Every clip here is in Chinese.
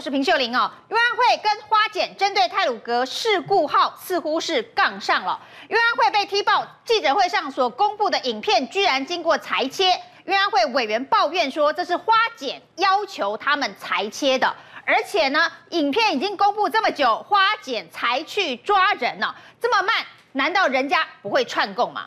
我是平秀玲哦。运安会跟花检针对泰鲁阁事故号似乎是杠上了。运安会被踢爆，记者会上所公布的影片居然经过裁切。运安会委员抱怨说，这是花检要求他们裁切的，而且呢，影片已经公布这么久，花检才去抓人呢，这么慢，难道人家不会串供吗？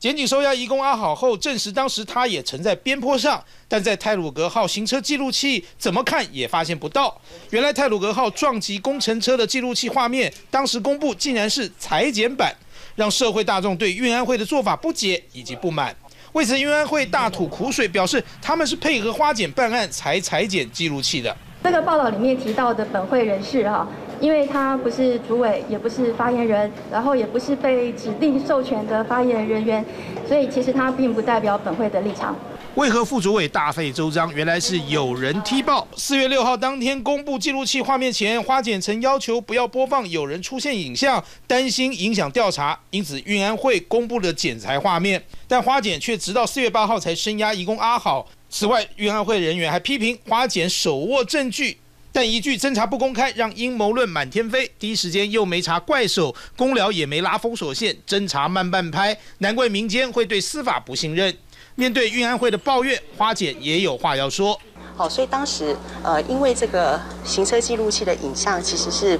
检警收押移工阿好后，证实当时他也曾在边坡上，但在泰鲁格号行车记录器怎么看也发现不到。原来泰鲁格号撞击工程车的记录器画面，当时公布竟然是裁剪版，让社会大众对运安会的做法不解以及不满。为此，运安会大吐苦水，表示他们是配合花检办案才裁剪记录器的。这个报道里面提到的本会人士哈。因为他不是主委，也不是发言人，然后也不是被指定授权的发言人员，所以其实他并不代表本会的立场。为何副主委大费周章？原来是有人踢爆。四月六号当天公布记录器画面前，花简曾要求不要播放有人出现影像，担心影响调查，因此运安会公布了剪裁画面，但花简却直到四月八号才声押移工阿好。此外，运安会人员还批评花简手握证据。但一句侦查不公开，让阴谋论满天飞。第一时间又没查怪手，公寮也没拉封锁线，侦查慢半拍，难怪民间会对司法不信任。面对运安会的抱怨，花姐也有话要说。好，所以当时呃，因为这个行车记录器的影像其实是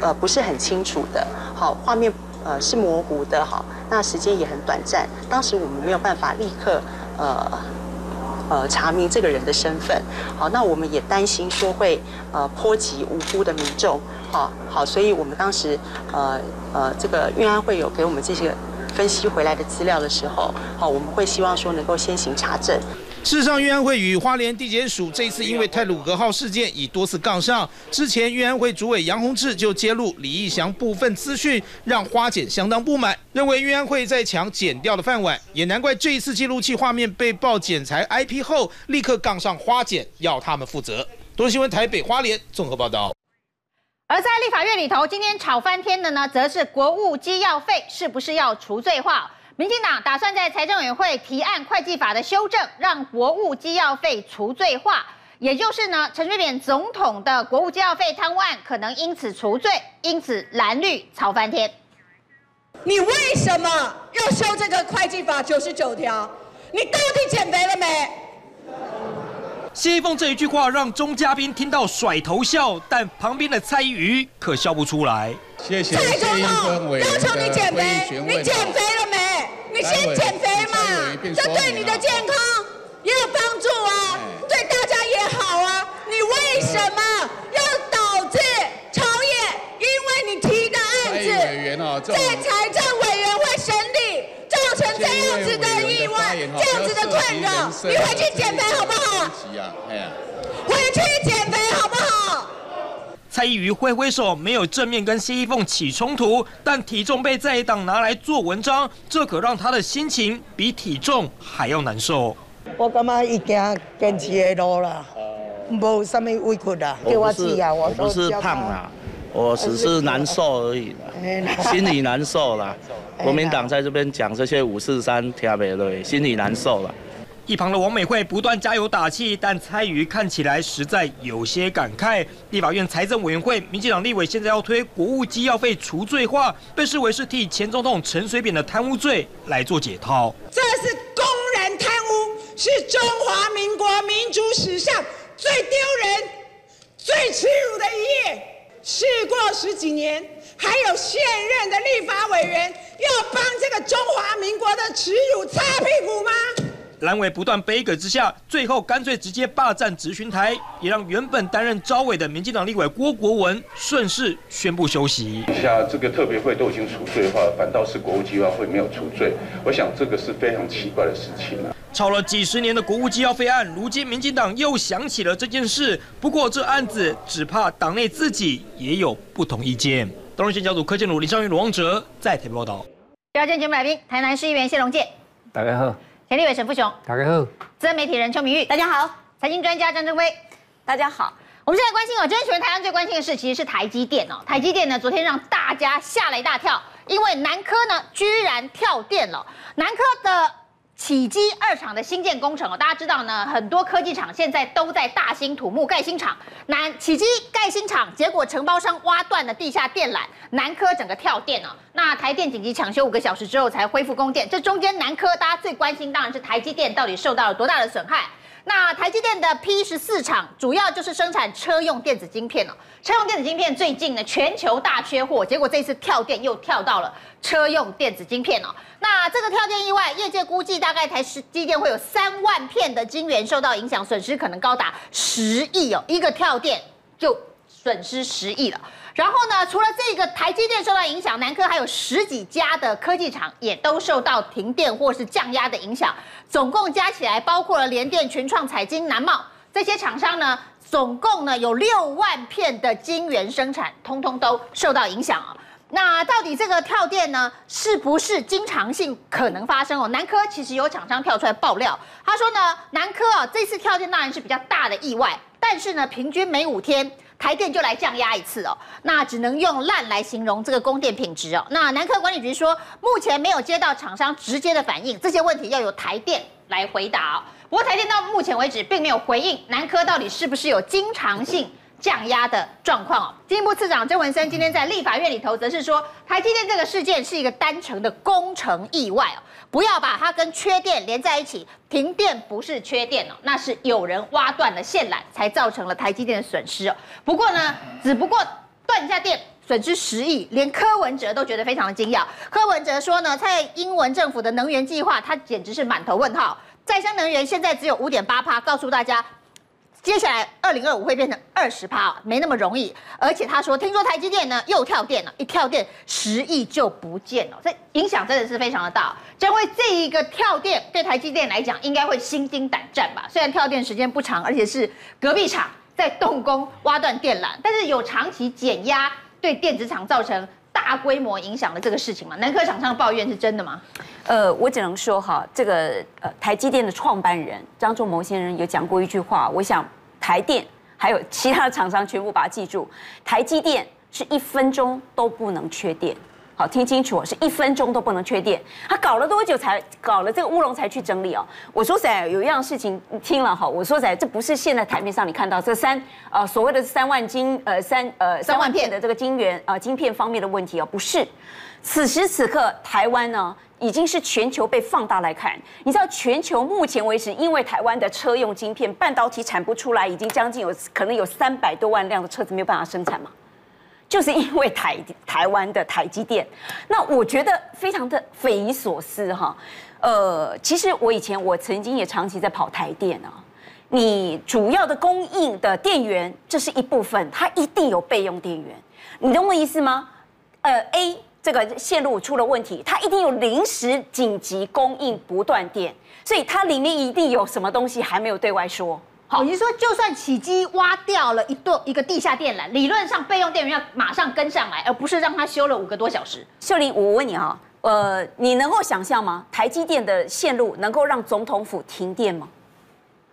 呃不是很清楚的，好，画面呃是模糊的，好，那时间也很短暂，当时我们没有办法立刻呃。呃，查明这个人的身份，好，那我们也担心说会呃波及无辜的民众，好，好，所以我们当时呃呃这个运安会有给我们这些分析回来的资料的时候，好，我们会希望说能够先行查证。事实上，运安会与花莲地检署这一次因为泰鲁格号事件已多次杠上。之前，运安会主委杨洪志就揭露李义祥部分资讯，让花检相当不满，认为运安会在抢检掉的饭碗。也难怪这一次记录器画面被曝剪裁 IP 后，立刻杠上花检，要他们负责。多新闻台北花莲综合报道。而在立法院里头，今天吵翻天的呢，则是国务机要费是不是要除罪化？民进党打算在财政委员会提案会计法的修正，让国务机要费除罪化，也就是呢，陈水扁总统的国务机要费贪污案可能因此除罪，因此蓝绿吵翻天。你为什么要修这个会计法九十九条？你到底减肥了没？谢依凤这一句话让钟嘉宾听到甩头笑，但旁边的蔡依瑜可笑不出来。谢谢蔡总统要求你减肥，你减肥了没？你先减肥嘛，这对你的健康也有帮助啊，对大家也好啊。你为什么要导致朝野因为你提的案子，在财政委员会审理，造成这样子的意外，这样子的困扰？你回去减肥好不好？回去减肥好不好？蔡依瑜挥挥手，没有正面跟谢依凤起冲突，但体重被在野党拿来做文章，这可让他的心情比体重还要难受。我感觉已经坚持的路了，没什么委屈啦。给我吃啊！我不是胖啊，我只是难受而已，心里难受啦。国民党在这边讲这些五四三，听不对，心里难受了。一旁的王美惠不断加油打气，但蔡瑜看起来实在有些感慨。立法院财政委员会民进党立委现在要推国务机要费除罪化，被视为是替前总统陈水扁的贪污罪来做解套。这是公然贪污，是中华民国民主史上最丢人、最耻辱的一页。事过十几年，还有现任的立法委员要帮这个中华民国的耻辱擦屁股吗？蓝委不断杯葛之下，最后干脆直接霸占质询台，也让原本担任招委的民进党立委郭国文顺势宣布休息。以下这个特别会都已经除罪的话，反倒是国务机要会没有除罪，我想这个是非常奇怪的事情啊。吵了几十年的国务机要费案，如今民进党又想起了这件事。不过这案子只怕党内自己也有不同意见。东日线小组柯建儒、李尚宇、罗旺哲在台北报道。第二件节目来宾，台南市议员谢龙介。大家好。前立伟沈富雄，大家好；资深媒体人邱明玉，大家好；财经专家张正威，大家好。我们现在关心哦，真全台湾最关心的事其实是台积电哦。台积电呢，昨天让大家吓了一大跳，因为南科呢居然跳电了。南科的启基二厂的新建工程哦，大家知道呢，很多科技厂现在都在大兴土木盖新厂。南起基盖新厂，结果承包商挖断了地下电缆，南科整个跳电哦。那台电紧急抢修五个小时之后才恢复供电。这中间南科大家最关心当然是台积电到底受到了多大的损害。那台积电的 P 十四厂主要就是生产车用电子晶片哦。车用电子晶片最近呢全球大缺货，结果这次跳电又跳到了车用电子晶片哦。那这个跳电意外，业界估计大概台积电会有三万片的晶圆受到影响，损失可能高达十亿哦。一个跳电就损失十亿了。然后呢，除了这个台积电受到影响，南科还有十几家的科技厂也都受到停电或是降压的影响。总共加起来，包括了联电、群创、彩晶、南茂这些厂商呢，总共呢有六万片的晶圆生产，通通都受到影响啊。那到底这个跳电呢，是不是经常性可能发生哦？南科其实有厂商跳出来爆料，他说呢，南科啊这次跳电当然是比较大的意外，但是呢，平均每五天台电就来降压一次哦，那只能用烂来形容这个供电品质哦。那南科管理局说，目前没有接到厂商直接的反应，这些问题要由台电来回答哦。不过台电到目前为止并没有回应南科到底是不是有经常性降压的状况哦。经济部次长郑文森今天在立法院里头则是说，台积电这个事件是一个单纯的工程意外哦，不要把它跟缺电连在一起。停电不是缺电哦，那是有人挖断了线缆才造成了台积电的损失哦。不过呢，只不过断一下电。损失十亿，连柯文哲都觉得非常的惊讶。柯文哲说呢，蔡英文政府的能源计划，他简直是满头问号。再生能源现在只有五点八趴，告诉大家，接下来二零二五会变成二十趴，没那么容易。而且他说，听说台积电呢又跳电了，一跳电十亿就不见了，这影响真的是非常的大。因为这一个跳电对台积电来讲，应该会心惊胆战吧？虽然跳电时间不长，而且是隔壁厂在动工挖断电缆，但是有长期减压。对电子厂造成大规模影响了这个事情嘛，南科厂商抱怨是真的吗？呃，我只能说哈，这个呃台积电的创办人张仲谋先生有讲过一句话，我想台电还有其他的厂商全部把它记住，台积电是一分钟都不能缺电。好，听清楚，是一分钟都不能缺电。他搞了多久才搞了这个乌龙才去整理哦？我说实在，有一样事情听了哈，我说实在，这不是现在台面上你看到这三呃所谓的三万晶呃三呃三万片的这个晶圆啊晶片方面的问题哦，不是。此时此刻，台湾呢已经是全球被放大来看。你知道，全球目前为止，因为台湾的车用晶片半导体产不出来，已经将近有可能有三百多万辆的车子没有办法生产嘛。就是因为台台湾的台积电，那我觉得非常的匪夷所思哈。呃，其实我以前我曾经也长期在跑台电啊。你主要的供应的电源，这是一部分，它一定有备用电源。你懂我意思吗？呃，A 这个线路出了问题，它一定有临时紧急供应不断电，所以它里面一定有什么东西还没有对外说。好，你说就算起机挖掉了一段一个地下电缆，理论上备用电源要马上跟上来，而不是让它修了五个多小时。秀玲，我问你哈，呃，你能够想象吗？台积电的线路能够让总统府停电吗？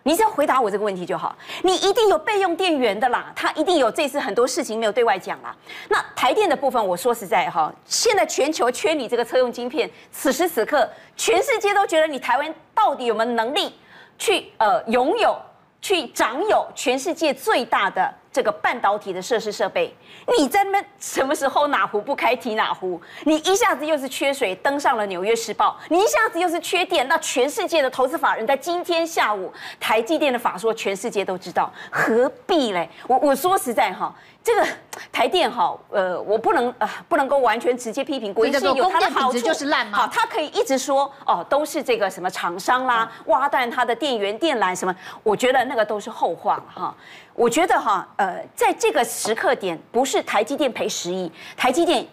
你只要回答我这个问题就好。你一定有备用电源的啦，它一定有这次很多事情没有对外讲啦。那台电的部分，我说实在哈，现在全球缺你这个车用晶片，此时此刻全世界都觉得你台湾到底有没有能力去呃拥有？去掌有全世界最大的这个半导体的设施设备，你在那边什么时候哪壶不开提哪壶？你一下子又是缺水，登上了《纽约时报》；你一下子又是缺电，那全世界的投资法人在今天下午台积电的法说，全世界都知道，何必嘞？我我说实在哈。这个台电哈，呃，我不能啊、呃，不能够完全直接批评，国营是有它的好处，就是烂嘛。好，他可以一直说哦，都是这个什么厂商啦，挖断它的电源电缆什么，我觉得那个都是后话了哈。我觉得哈，呃，在这个时刻点，不是台积电赔十亿，台积电。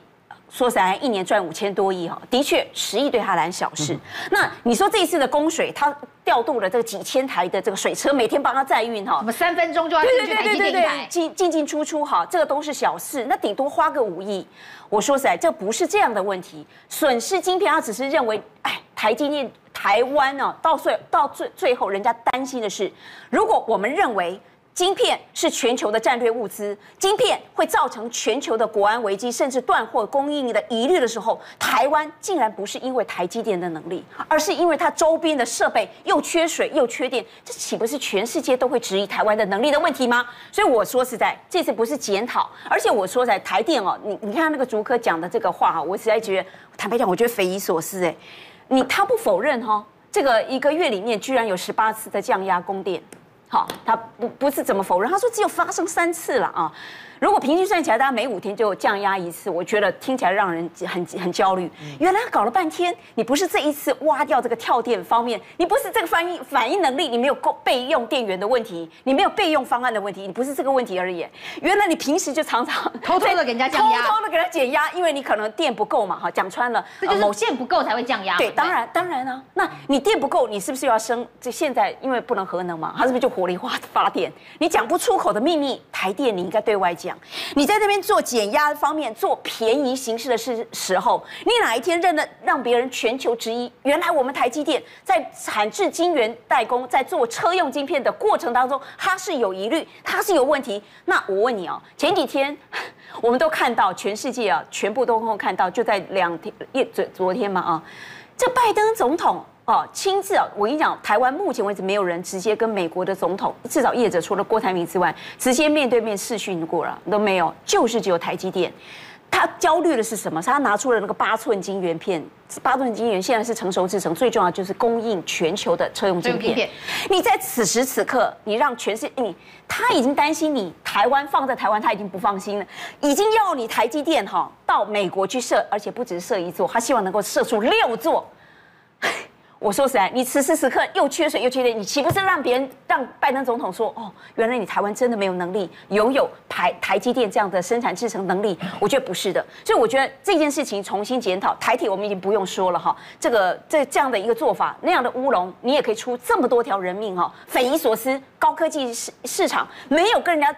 说实在，一年赚五千多亿哈，的确十亿对他来小事。那你说这一次的供水，他调度了这个几千台的这个水车，每天帮他载运哈，我们三分钟就要进去台积电一台，进进进出出哈，这个都是小事。那顶多花个五亿。我说实在，这不是这样的问题。损失晶片，他只是认为，哎，台积电台湾呢，到最到最最后，人家担心的是，如果我们认为。晶片是全球的战略物资，晶片会造成全球的国安危机，甚至断货供应的疑虑的时候，台湾竟然不是因为台积电的能力，而是因为它周边的设备又缺水又缺电，这岂不是全世界都会质疑台湾的能力的问题吗？所以我说实在，这次不是检讨，而且我说在台电哦，你你看那个竹科讲的这个话哈，我实在觉得坦白讲，我觉得匪夷所思哎，你他不否认哈，这个一个月里面居然有十八次的降压供电。好，他不不是怎么否认，他说只有发生三次了啊。如果平均算起来，大家每五天就降压一次，我觉得听起来让人很很焦虑。原来搞了半天，你不是这一次挖掉这个跳电方面，你不是这个反应反应能力，你没有够备用电源的问题，你没有备用方案的问题，你不是这个问题而已。原来你平时就常常 偷偷的给人家降压，偷偷的给他减压，因为你可能电不够嘛。哈，讲穿了，这就是某线不够才会降压。对，当然当然啊，那你电不够，你是不是要升？这现在因为不能核能嘛，它是不是就火力发发电？你讲不出口的秘密，台电你应该对外你在这边做减压方面做便宜形式的事时候，你哪一天认得让别人全球质疑？原来我们台积电在产制晶圆代工，在做车用晶片的过程当中，它是有疑虑，它是有问题。那我问你哦，前几天 我们都看到全世界啊，全部都看到，就在两天一昨昨天嘛啊，这拜登总统。哦，亲自啊！我跟你讲，台湾目前为止没有人直接跟美国的总统，至少业者除了郭台铭之外，直接面对面视讯过了都没有，就是只有台积电。他焦虑的是什么？是他拿出了那个八寸晶圆片，八寸晶圆现在是成熟制成，最重要就是供应全球的车用晶片。你在此时此刻，你让全世界，你他已经担心你台湾放在台湾，他已经不放心了，已经要你台积电哈到美国去设，而且不只是设一座，他希望能够设出六座。我说实在，你此时此刻又缺水又缺电，你岂不是让别人让拜登总统说哦，原来你台湾真的没有能力拥有台台积电这样的生产制程能力？我觉得不是的，所以我觉得这件事情重新检讨台铁，我们已经不用说了哈。这个这这样的一个做法，那样的乌龙，你也可以出这么多条人命哈，匪夷所思。高科技市市场没有跟人家。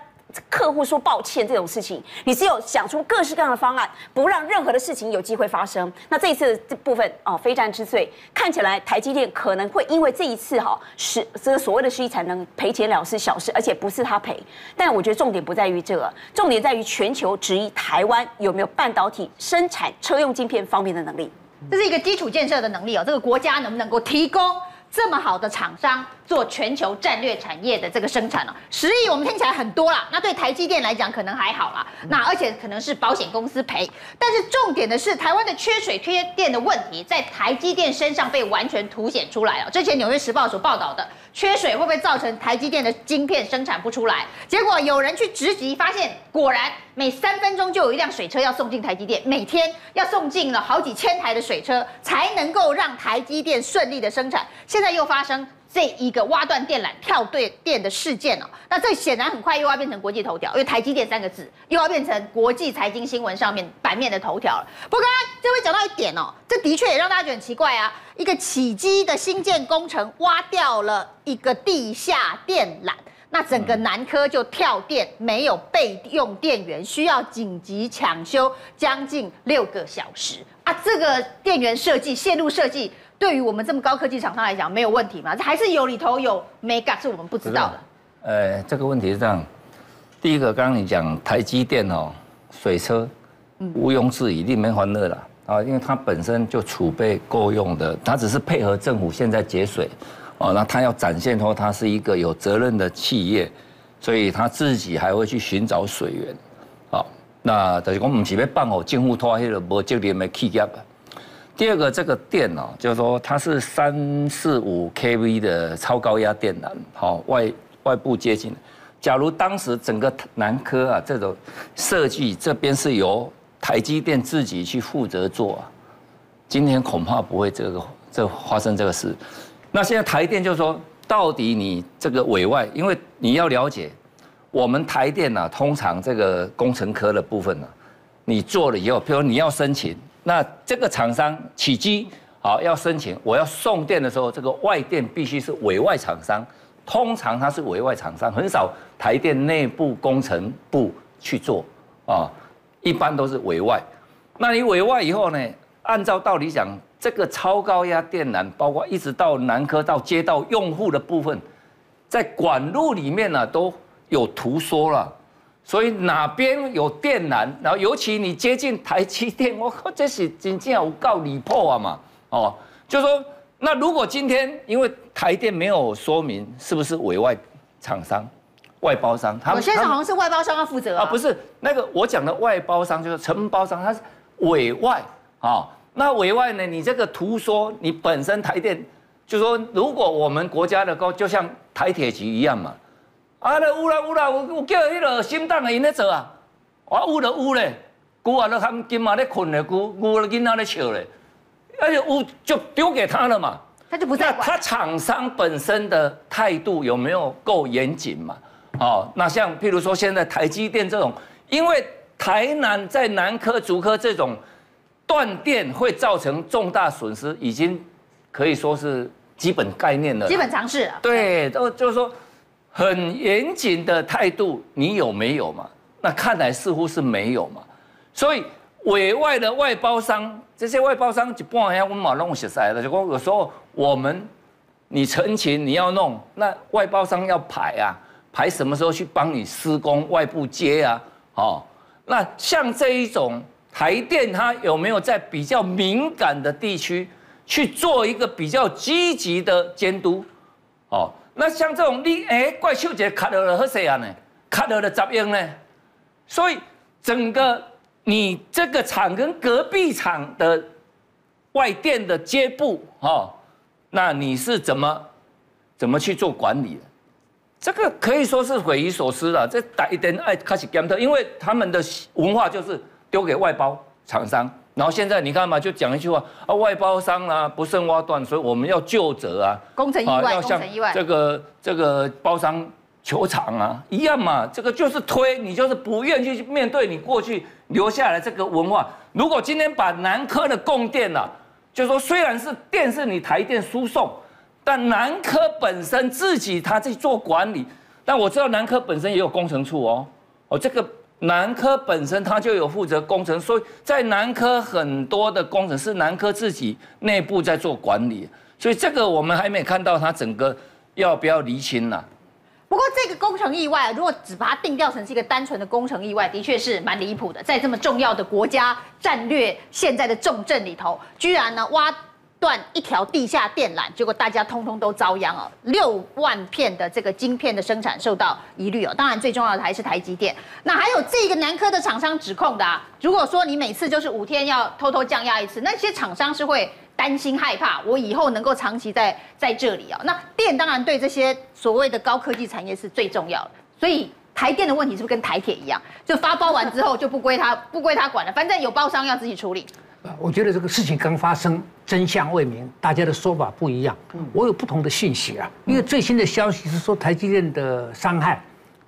客户说抱歉这种事情，你只有想出各式各样的方案，不让任何的事情有机会发生。那这一次这部分哦，非战之罪，看起来台积电可能会因为这一次哈，是这个所谓的失忆才能赔钱了事小事，而且不是他赔。但我觉得重点不在于这个，重点在于全球质疑台湾有没有半导体生产车用晶片方面的能力。这是一个基础建设的能力哦，这个国家能不能够提供这么好的厂商？做全球战略产业的这个生产了，十亿我们听起来很多啦，那对台积电来讲可能还好啦，那而且可能是保险公司赔，但是重点的是台湾的缺水缺电的问题在台积电身上被完全凸显出来了。之前纽约时报所报道的缺水会不会造成台积电的晶片生产不出来？结果有人去直击，发现果然每三分钟就有一辆水车要送进台积电，每天要送进了好几千台的水车才能够让台积电顺利的生产。现在又发生。这一个挖断电缆、跳对电的事件哦，那这显然很快又要变成国际头条，因为台积电三个字又要变成国际财经新闻上面版面的头条了。不过刚刚这位讲到一点哦，这的确也让大家觉得很奇怪啊，一个起机的新建工程挖掉了一个地下电缆，那整个南科就跳电，没有备用电源，需要紧急抢修将近六个小时啊！这个电源设计、线路设计。对于我们这么高科技厂商来讲，没有问题嘛？这还是有里头有眉角是我们不知道的。呃，这个问题是这样，第一个，刚刚你讲台积电哦，水车，毋庸置疑，里面欢乐了啊，因为它本身就储备够用的，它只是配合政府现在节水，哦，那它要展现说它是一个有责任的企业，所以它自己还会去寻找水源，好，那就是我们是要办好政府拖迄个无责任的企业。第二个，这个电哦，就是说它是三四五 kV 的超高压电缆，好，外外部接近。假如当时整个南科啊这种设计这边是由台积电自己去负责做，今天恐怕不会这个这发生这个事。那现在台电就是说，到底你这个委外，因为你要了解，我们台电啊，通常这个工程科的部分呢，你做了以后，譬如你要申请。那这个厂商起机好要申请，我要送电的时候，这个外电必须是委外厂商，通常它是委外厂商，很少台电内部工程部去做啊，一般都是委外。那你委外以后呢，按照道理讲，这个超高压电缆，包括一直到南科到接到用户的部分，在管路里面呢，都有图说了，所以哪边有电缆，然后尤其你接近台积电，我靠，这是真正有够离谱啊嘛！哦，就说那如果今天因为台电没有说明是不是委外厂商、外包商，他们现在好像是外包商要负责啊，啊不是那个我讲的外包商就是承包商，他是委外啊。哦那委外呢？你这个图说，你本身台电就说，如果我们国家的高，就像台铁局一样嘛，啊，那有啦有啦，我我叫迄个新党的因咧做啊，我有了有咧，牛啊都含金嘛咧困咧，牛牛的囡仔咧笑咧，而且有就丢给他了嘛，他就不在管。他厂商本身的态度有没有够严谨嘛？哦，那像譬如说现在台积电这种，因为台南在南科、竹科这种。断电会造成重大损失，已经可以说是基本概念了，基本常识。对，都就是说很严谨的态度，你有没有嘛？那看来似乎是没有嘛。所以委外的外包商，这些外包商一般要我们弄实在的，就说有时候我们你陈情你要弄，那外包商要排啊，排什么时候去帮你施工，外部接啊，哦，那像这一种。台电它有没有在比较敏感的地区去做一个比较积极的监督？哦，那像这种你哎怪秀姐卡了了和谁啊呢？卡了了杂音呢？所以整个你这个厂跟隔壁厂的外电的接驳，哦，那你是怎么怎么去做管理的？这个可以说是匪夷所思了。这打一点爱开始检讨，因为他们的文化就是。丢给外包厂商，然后现在你看嘛，就讲一句话啊，外包商啊不慎挖断，所以我们要就责啊，工程意外，要向这个这个包商求偿啊一样嘛，这个就是推你就是不愿意去面对你过去留下来这个文化。如果今天把南科的供电啊，就说虽然是电是你台电输送，但南科本身自己他自己做管理，但我知道南科本身也有工程处哦，哦这个。南科本身它就有负责工程，所以在南科很多的工程是南科自己内部在做管理，所以这个我们还没看到它整个要不要厘清呢？不过这个工程意外，如果只把它定调成是一个单纯的工程意外，的确是蛮离谱的，在这么重要的国家战略现在的重镇里头，居然呢挖。断一条地下电缆，结果大家通通都遭殃哦。六万片的这个晶片的生产受到疑虑哦。当然最重要的还是台积电。那还有这个南科的厂商指控的啊，如果说你每次就是五天要偷偷降压一次，那些厂商是会担心害怕，我以后能够长期在在这里啊。那电当然对这些所谓的高科技产业是最重要的，所以台电的问题是不是跟台铁一样，就发包完之后就不归他不归他管了，反正有包商要自己处理。我觉得这个事情刚发生，真相未明，大家的说法不一样。我有不同的讯息啊，因为最新的消息是说台积电的伤害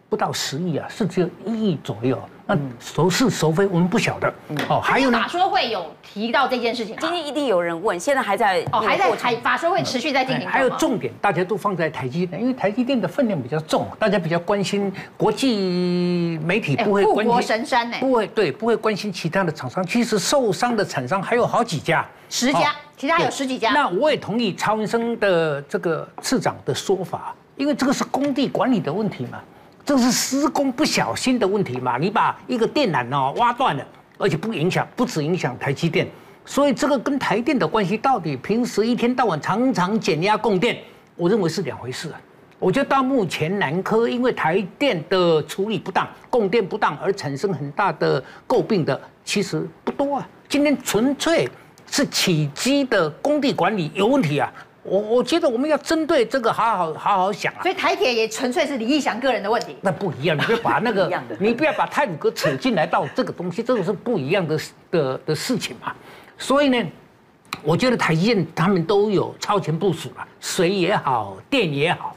不到十亿啊，是只有一亿左右。那孰是孰非，我们不晓得。哦，还有法说会有提到这件事情，今天一定有人问，现在还在哦，还在还法说会持续在进行。还有重点，大家都放在台积电，因为台积电的分量比较重，大家比较关心国际媒体不会关心。护国神山呢？不会，对，不会关心其他的厂商。其实受伤的厂商还有好几家，十家，其他有十几家。那我也同意曹文生的这个次长的说法，因为这个是工地管理的问题嘛。这是施工不小心的问题嘛？你把一个电缆哦挖断了，而且不影响，不止影响台积电，所以这个跟台电的关系到底平时一天到晚常常减压供电，我认为是两回事啊。我觉得到目前南科因为台电的处理不当、供电不当而产生很大的诟病的，其实不多啊。今天纯粹是起机的工地管理有问题啊。我我觉得我们要针对这个好好好好想啊，所以台铁也纯粹是李义祥个人的问题，那不一样，你不要把那个，你不要把泰鲁哥扯进来到这个东西，这个是不一样的的的事情嘛。所以呢，我觉得台积电他们都有超前部署了，水也好，电也好，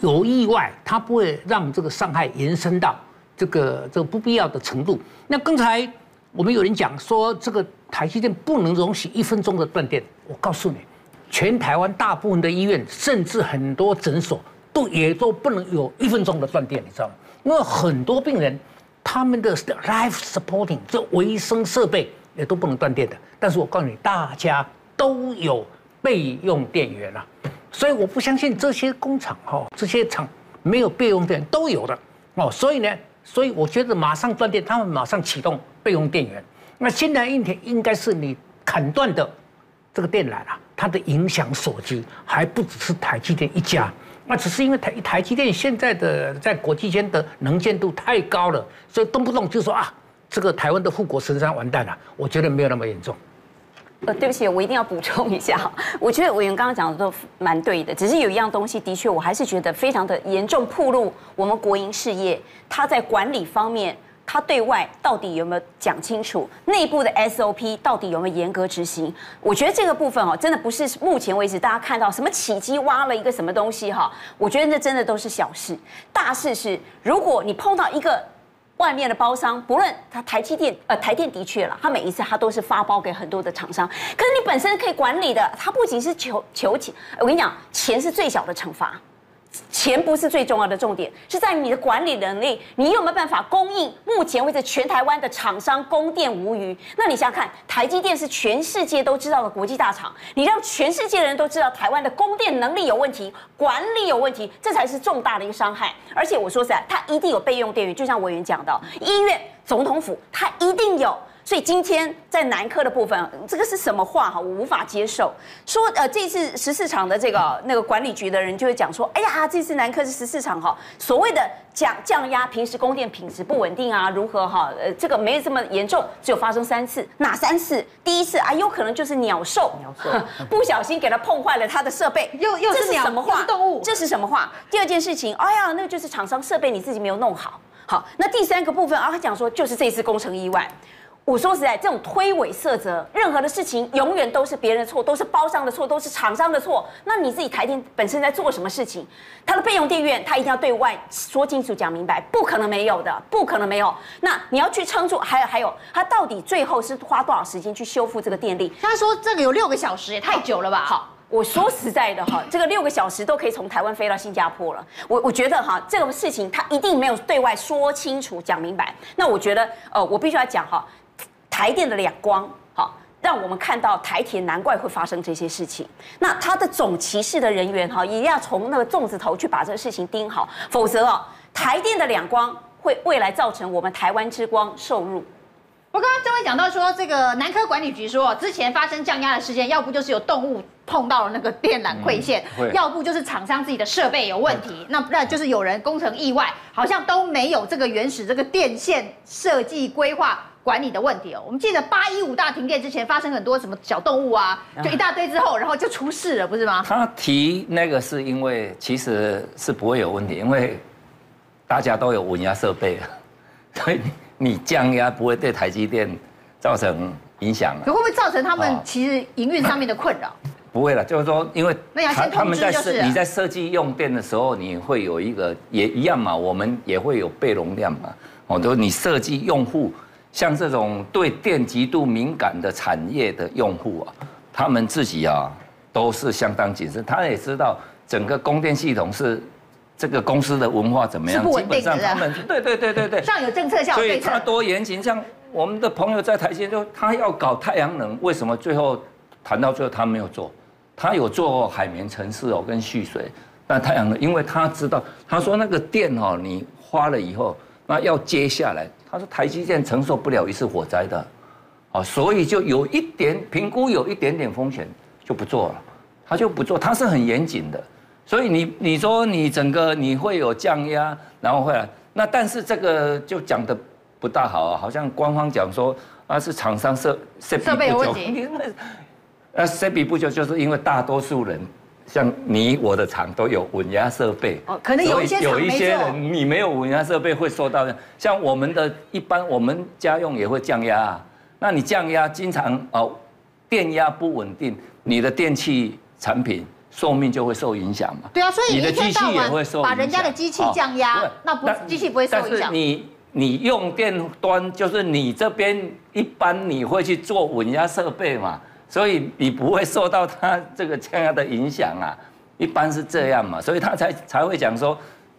有意外，它不会让这个伤害延伸到这个这个不必要的程度。那刚才我们有人讲说，这个台积电不能容许一分钟的断电，我告诉你。全台湾大部分的医院，甚至很多诊所，都也都不能有一分钟的断电，你知道吗？因为很多病人，他们的 life supporting 这维生设备也都不能断电的。但是我告诉你，大家都有备用电源啊，所以我不相信这些工厂哈，这些厂没有备用电源都有的哦。所以呢，所以我觉得马上断电，他们马上启动备用电源。那现在硬体应该是你砍断的这个电缆啊，它的影响所及还不只是台积电一家。那只是因为台台积电现在的在国际间的能见度太高了，所以动不动就说啊，这个台湾的护国神山完蛋了。我觉得没有那么严重。呃，对不起，我一定要补充一下。我觉得委员刚刚讲的都蛮对的，只是有一样东西，的确我还是觉得非常的严重，暴露我们国营事业它在管理方面。他对外到底有没有讲清楚？内部的 SOP 到底有没有严格执行？我觉得这个部分哦，真的不是目前为止大家看到什么起机挖了一个什么东西哈。我觉得那真的都是小事，大事是如果你碰到一个外面的包商，不论他台积电呃台电的确了，他每一次他都是发包给很多的厂商，可是你本身可以管理的，他不仅是求求钱，我跟你讲，钱是最小的惩罚。钱不是最重要的重点，是在于你的管理能力，你有没有办法供应？目前为止，全台湾的厂商供电无虞。那你想想看，台积电是全世界都知道的国际大厂，你让全世界的人都知道台湾的供电能力有问题，管理有问题，这才是重大的一个伤害。而且我说实在，它一定有备用电源，就像委员讲的，医院、总统府，它一定有。所以今天在南科的部分，这个是什么话哈？我无法接受。说呃，这次十四场的这个那个管理局的人就会讲说，哎呀，这次南科是十四场哈，所谓的降降压，平时供电品质不稳定啊，如何哈？呃，这个没有这么严重，只有发生三次，哪三次？第一次啊，有可能就是鸟兽，鸟兽 不小心给它碰坏了它的设备，又又是鸟，什么话？是动物，这是什么话？第二件事情，哎呀，那就是厂商设备你自己没有弄好。好，那第三个部分啊，他讲说就是这次工程意外。我说实在，这种推诿色责，任何的事情永远都是别人的错，都是包商的错，都是厂商的错。那你自己台电本身在做什么事情？它的备用电源，它一定要对外说清楚、讲明白，不可能没有的，不可能没有。那你要去撑住，还有还有，它到底最后是花多少时间去修复这个电力？他说这个有六个小时，也太久了吧？好，我说实在的哈，这个六个小时都可以从台湾飞到新加坡了。我我觉得哈，这个事情他一定没有对外说清楚、讲明白。那我觉得，呃，我必须要讲哈。台电的两光，好，让我们看到台铁难怪会发生这些事情。那他的总机室的人员哈，也要从那个粽子头去把这个事情盯好，否则哦，台电的两光会未来造成我们台湾之光受辱。我刚刚就会讲到说，这个南科管理局说，之前发生降压的事件，要不就是有动物碰到了那个电缆馈线，嗯、要不就是厂商自己的设备有问题，那那就是有人工程意外，好像都没有这个原始这个电线设计规划。管理的问题哦，我们记得八一五大停电之前发生很多什么小动物啊，就一大堆之后，然后就出事了，不是吗？他提那个是因为其实是不会有问题，因为大家都有稳压设备，所以你降压不会对台积电造成影响。可会不会造成他们其实营运上面的困扰？不会了，就是说，因为他他们在设你在设计用电的时候，你会有一个也一样嘛，我们也会有备容量嘛，哦，都你设计用户。像这种对电极度敏感的产业的用户啊，他们自己啊都是相当谨慎。他也知道整个供电系统是这个公司的文化怎么样，基本上他们 对对对对对，上有政策下有对策。所以他多严谨。像我们的朋友在台积就他要搞太阳能，为什么最后谈到最后他没有做？他有做海绵城市哦跟蓄水，但太阳能，因为他知道他说那个电哦你花了以后，那要接下来。他说台积电承受不了一次火灾的，啊，所以就有一点评估，有一点点风险就不做了，他就不做，他是很严谨的，所以你你说你整个你会有降压，然后会来，那但是这个就讲的不大好啊，好像官方讲说啊是厂商设设备有问题，那设备不就就是因为大多数人。像你我的厂都有稳压设备，哦，可能有一些有一些人你没有稳压设备会受到，像我们的一般我们家用也会降压啊，那你降压经常哦，电压不稳定，你的电器产品寿命就会受影响嘛。对啊，所以你的机器也会受影响。把人家的机器降压，那不机器不会受影响。你你用电端就是你这边一般你会去做稳压设备嘛？所以你不会受到它这个降压的影响啊，一般是这样嘛，所以他才才会讲说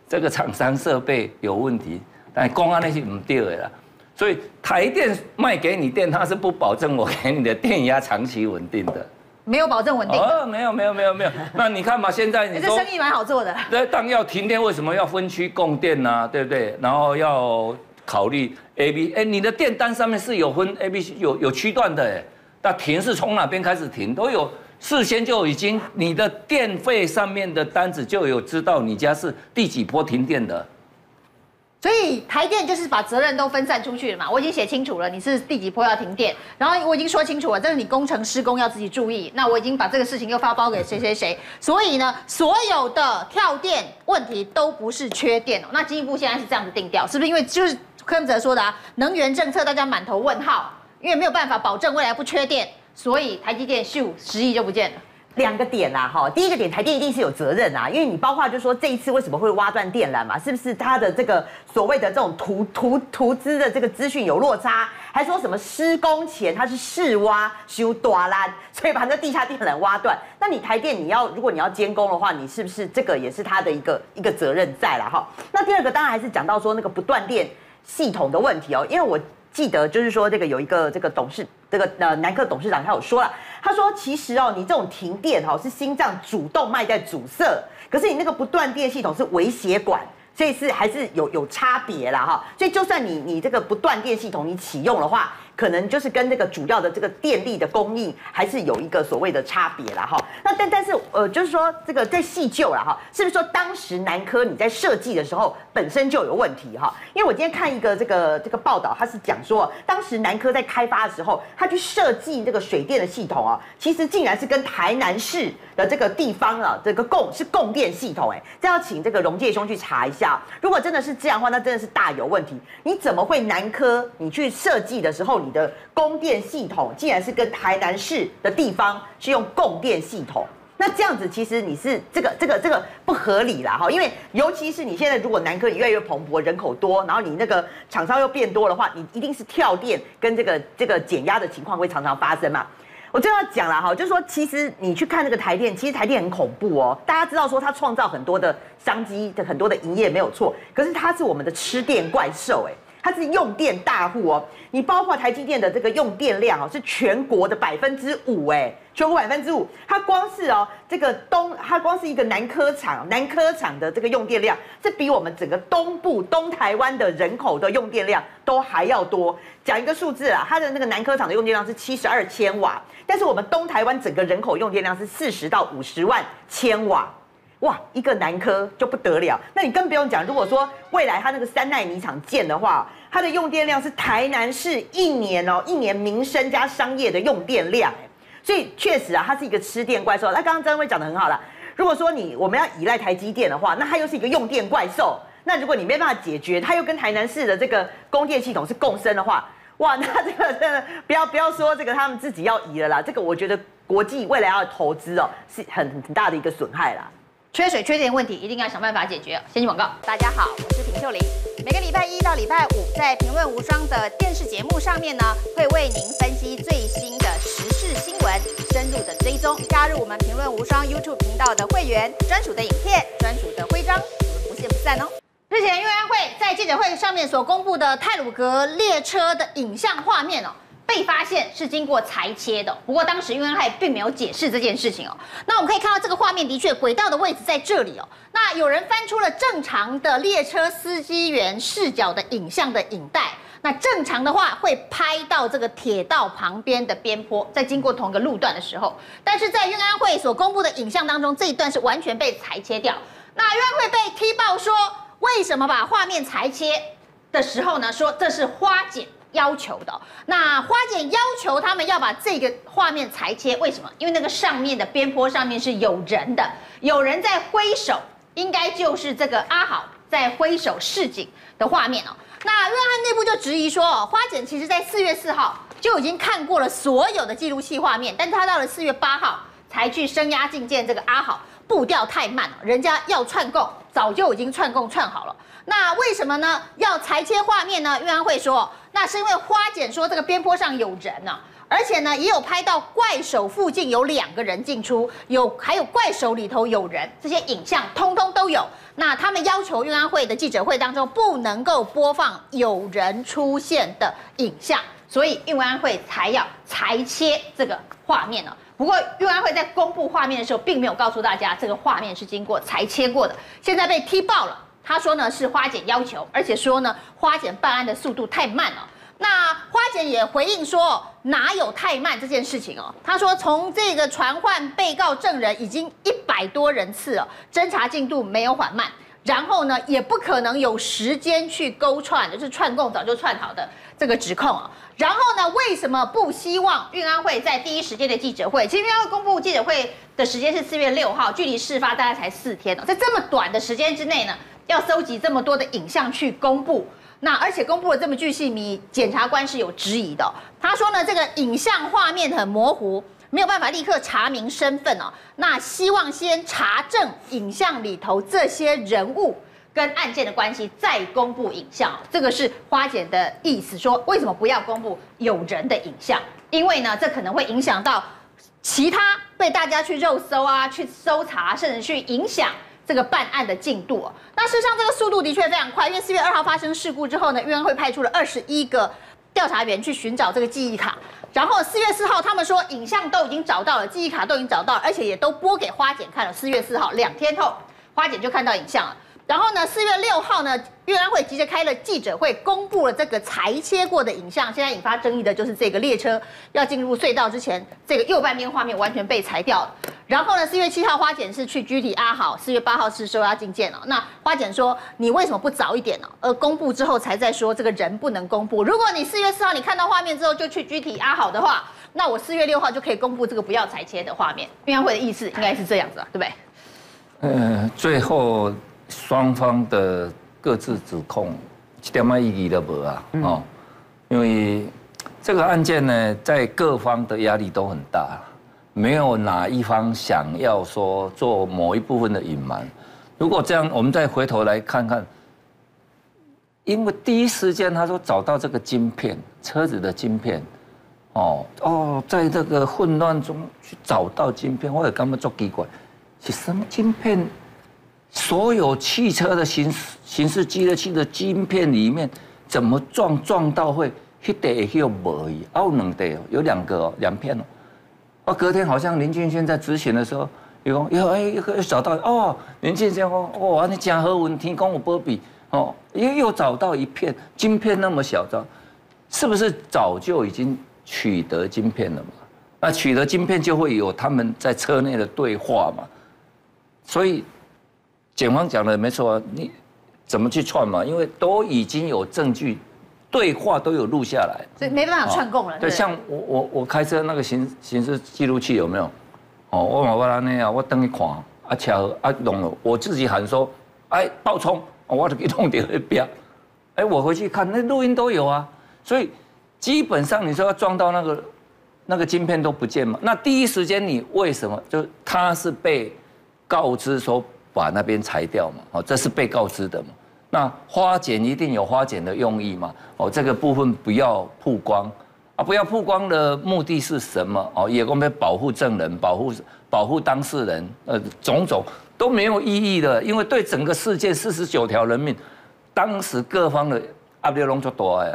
这个厂商设备有问题，但公安那些不对的啦。所以台电卖给你电，它是不保证我给你的电压长期稳定的。没有保证稳定。哦，没有没有没有没有。那你看嘛，现在你说这生意蛮好做的。对，当要停电，为什么要分区供电呢、啊？对不对？然后要考虑 A B，哎，你的电单上面是有分 A B 有有区段的，哎，那停是从哪边开始停都有，事先就已经你的电费上面的单子就有知道你家是第几波停电的。所以台电就是把责任都分散出去了嘛，我已经写清楚了，你是第几波要停电，然后我已经说清楚了，这是你工程施工要自己注意。那我已经把这个事情又发包给谁谁谁，所以呢，所有的跳电问题都不是缺电哦。那经济部现在是这样子定调，是不是？因为就是柯文哲说的啊，能源政策大家满头问号，因为没有办法保证未来不缺电，所以台积电咻十亿就不见了。两个点啦，哈，第一个点，台电一定是有责任啊，因为你包括就是说这一次为什么会挖断电缆嘛，是不是它的这个所谓的这种图图图资的这个资讯有落差，还说什么施工前它是试挖修大缆，所以把那地下电缆挖断，那你台电你要如果你要监工的话，你是不是这个也是它的一个一个责任在了哈？那第二个当然还是讲到说那个不断电系统的问题哦，因为我。记得就是说，这个有一个这个董事，这个呃南科董事长他有说了，他说其实哦，你这种停电哈是心脏主动脉在阻塞，可是你那个不断电系统是微血管，所以是还是有有差别啦哈，所以就算你你这个不断电系统你启用的话。可能就是跟这个主要的这个电力的供应还是有一个所谓的差别啦哈。那但但是呃，就是说这个在细究了哈，是不是说当时南科你在设计的时候本身就有问题哈？因为我今天看一个这个这个报道，他是讲说当时南科在开发的时候，他去设计这个水电的系统啊，其实竟然是跟台南市的这个地方啊这个供是供电系统哎，这要请这个荣介兄去查一下。如果真的是这样的话，那真的是大有问题。你怎么会南科你去设计的时候？你的供电系统竟然是跟台南市的地方是用供电系统，那这样子其实你是这个这个这个不合理啦哈，因为尤其是你现在如果南科你越来越蓬勃，人口多，然后你那个厂商又变多的话，你一定是跳电跟这个这个减压的情况会常常发生嘛。我就要讲了哈，就是说其实你去看那个台电，其实台电很恐怖哦。大家知道说它创造很多的商机的很多的营业没有错，可是它是我们的吃电怪兽哎。它是用电大户哦，你包括台积电的这个用电量哦，是全国的百分之五哎，全国百分之五，它光是哦这个东，它光是一个南科厂，南科厂的这个用电量是比我们整个东部东台湾的人口的用电量都还要多。讲一个数字啊，它的那个南科厂的用电量是七十二千瓦，但是我们东台湾整个人口用电量是四十到五十万千瓦。哇，一个南科就不得了，那你更不用讲。如果说未来它那个三奈米厂建的话，它的用电量是台南市一年哦，一年民生加商业的用电量，哎，所以确实啊，它是一个吃电怪兽。那刚刚张威讲得很好了，如果说你我们要依赖台积电的话，那它又是一个用电怪兽。那如果你没办法解决，它又跟台南市的这个供电系统是共生的话，哇，那这个真的不要不要说这个他们自己要移了啦，这个我觉得国际未来要投资哦，是很很大的一个损害啦。缺水缺电问题一定要想办法解决。先进广告，大家好，我是平秀玲。每个礼拜一到礼拜五，在评论无双的电视节目上面呢，会为您分析最新的时事新闻，深入的追踪。加入我们评论无双 YouTube 频道的会员，专属的影片，专属的徽章，我们不见不散哦。日前，运安会在记者会上面所公布的泰鲁格列车的影像画面哦。被发现是经过裁切的，不过当时运安会并没有解释这件事情哦。那我们可以看到这个画面，的确轨道的位置在这里哦。那有人翻出了正常的列车司机员视角的影像的影带，那正常的话会拍到这个铁道旁边的边坡，在经过同一个路段的时候，但是在运安会所公布的影像当中，这一段是完全被裁切掉。那运安会被踢爆说，为什么把画面裁切的时候呢？说这是花剪。要求的，那花姐要求他们要把这个画面裁切，为什么？因为那个上面的边坡上面是有人的，有人在挥手，应该就是这个阿豪在挥手示警的画面哦。那约翰内部就质疑说，花姐其实在四月四号就已经看过了所有的记录器画面，但是他到了四月八号才去声押进见这个阿豪，步调太慢了，人家要串供，早就已经串供串好了。那为什么呢？要裁切画面呢？运安会说，那是因为花姐说这个边坡上有人呢、而且呢也有拍到怪手附近有两个人进出，有还有怪手里头有人，这些影像通通都有。那他们要求运安会的记者会当中不能够播放有人出现的影像，所以运安会才要裁切这个画面呢。不过，运安会在公布画面的时候，并没有告诉大家这个画面是经过裁切过的。现在被踢爆了，他说呢是花检要求，而且说呢花检办案的速度太慢了。那花检也回应说，哪有太慢这件事情哦？他说从这个传唤被告证人已经一百多人次了，侦查进度没有缓慢，然后呢也不可能有时间去勾串，就是串供早就串好的这个指控啊。然后呢，为什么不希望运安会在第一时间的记者会？其实运安会公布记者会的时间是四月六号，距离事发大概才四天哦，在这么短的时间之内呢，要搜集这么多的影像去公布，那而且公布了这么巨细靡，检察官是有质疑的。他说呢，这个影像画面很模糊，没有办法立刻查明身份哦。那希望先查证影像里头这些人物。跟案件的关系，再公布影像，这个是花姐的意思。说为什么不要公布有人的影像？因为呢，这可能会影响到其他被大家去肉搜啊、去搜查，甚至去影响这个办案的进度。那事实上，这个速度的确非常快。因为四月二号发生事故之后呢，院会派出了二十一个调查员去寻找这个记忆卡。然后四月四号，他们说影像都已经找到了，记忆卡都已经找到，而且也都播给花姐看了。四月四号两天后，花姐就看到影像了。然后呢，四月六号呢，运安会直接开了记者会，公布了这个裁切过的影像。现在引发争议的就是这个列车要进入隧道之前，这个右半边画面完全被裁掉了。然后呢，四月七号花检是去拘提阿好，四月八号是收押禁见了。那花检说，你为什么不早一点呢？而公布之后才在说这个人不能公布。如果你四月四号你看到画面之后就去拘提阿好的话，那我四月六号就可以公布这个不要裁切的画面。运安会的意思应该是这样子啊，对不对？呃，最后。双方的各自指控，一点嘛意义都没啊！哦，因为这个案件呢，在各方的压力都很大，没有哪一方想要说做某一部分的隐瞒。如果这样，我们再回头来看看，因为第一时间他说找到这个晶片，车子的晶片，哦哦，在这个混乱中去找到晶片，我也感觉做奇怪，是什么晶片？所有汽车的行行驶记录器的晶片里面，怎么撞撞到会一点也没有？哦，两对哦，有两个哦，两片哦。哦，隔天好像林俊轩在执行的时候，有有哎，又找到哦，林俊轩哦，哇，你讲和问天公有波比哦，又又找到一片晶片那么小张，是不是早就已经取得晶片了嘛？那取得晶片就会有他们在车内的对话嘛？所以。检方讲的没错啊，你怎么去串嘛？因为都已经有证据，对话都有录下来，所以没办法串供了。对，像我我我开车那个行行驶记录器有没有？哦，我马巴拉那样，我等你看啊，巧啊弄了，我自己喊说，哎，爆冲，我就给弄掉一边。哎，我回去看那录音都有啊，所以基本上你说要撞到那个那个晶片都不见嘛？那第一时间你为什么就他是被告知说？把那边裁掉嘛，哦，这是被告知的嘛。那花检一定有花检的用意嘛，哦，这个部分不要曝光啊，不要曝光的目的是什么？哦，也我们保护证人，保护保护当事人，呃，种种都没有意义的，因为对整个事件四十九条人命，当时各方的阿列龙就多呀。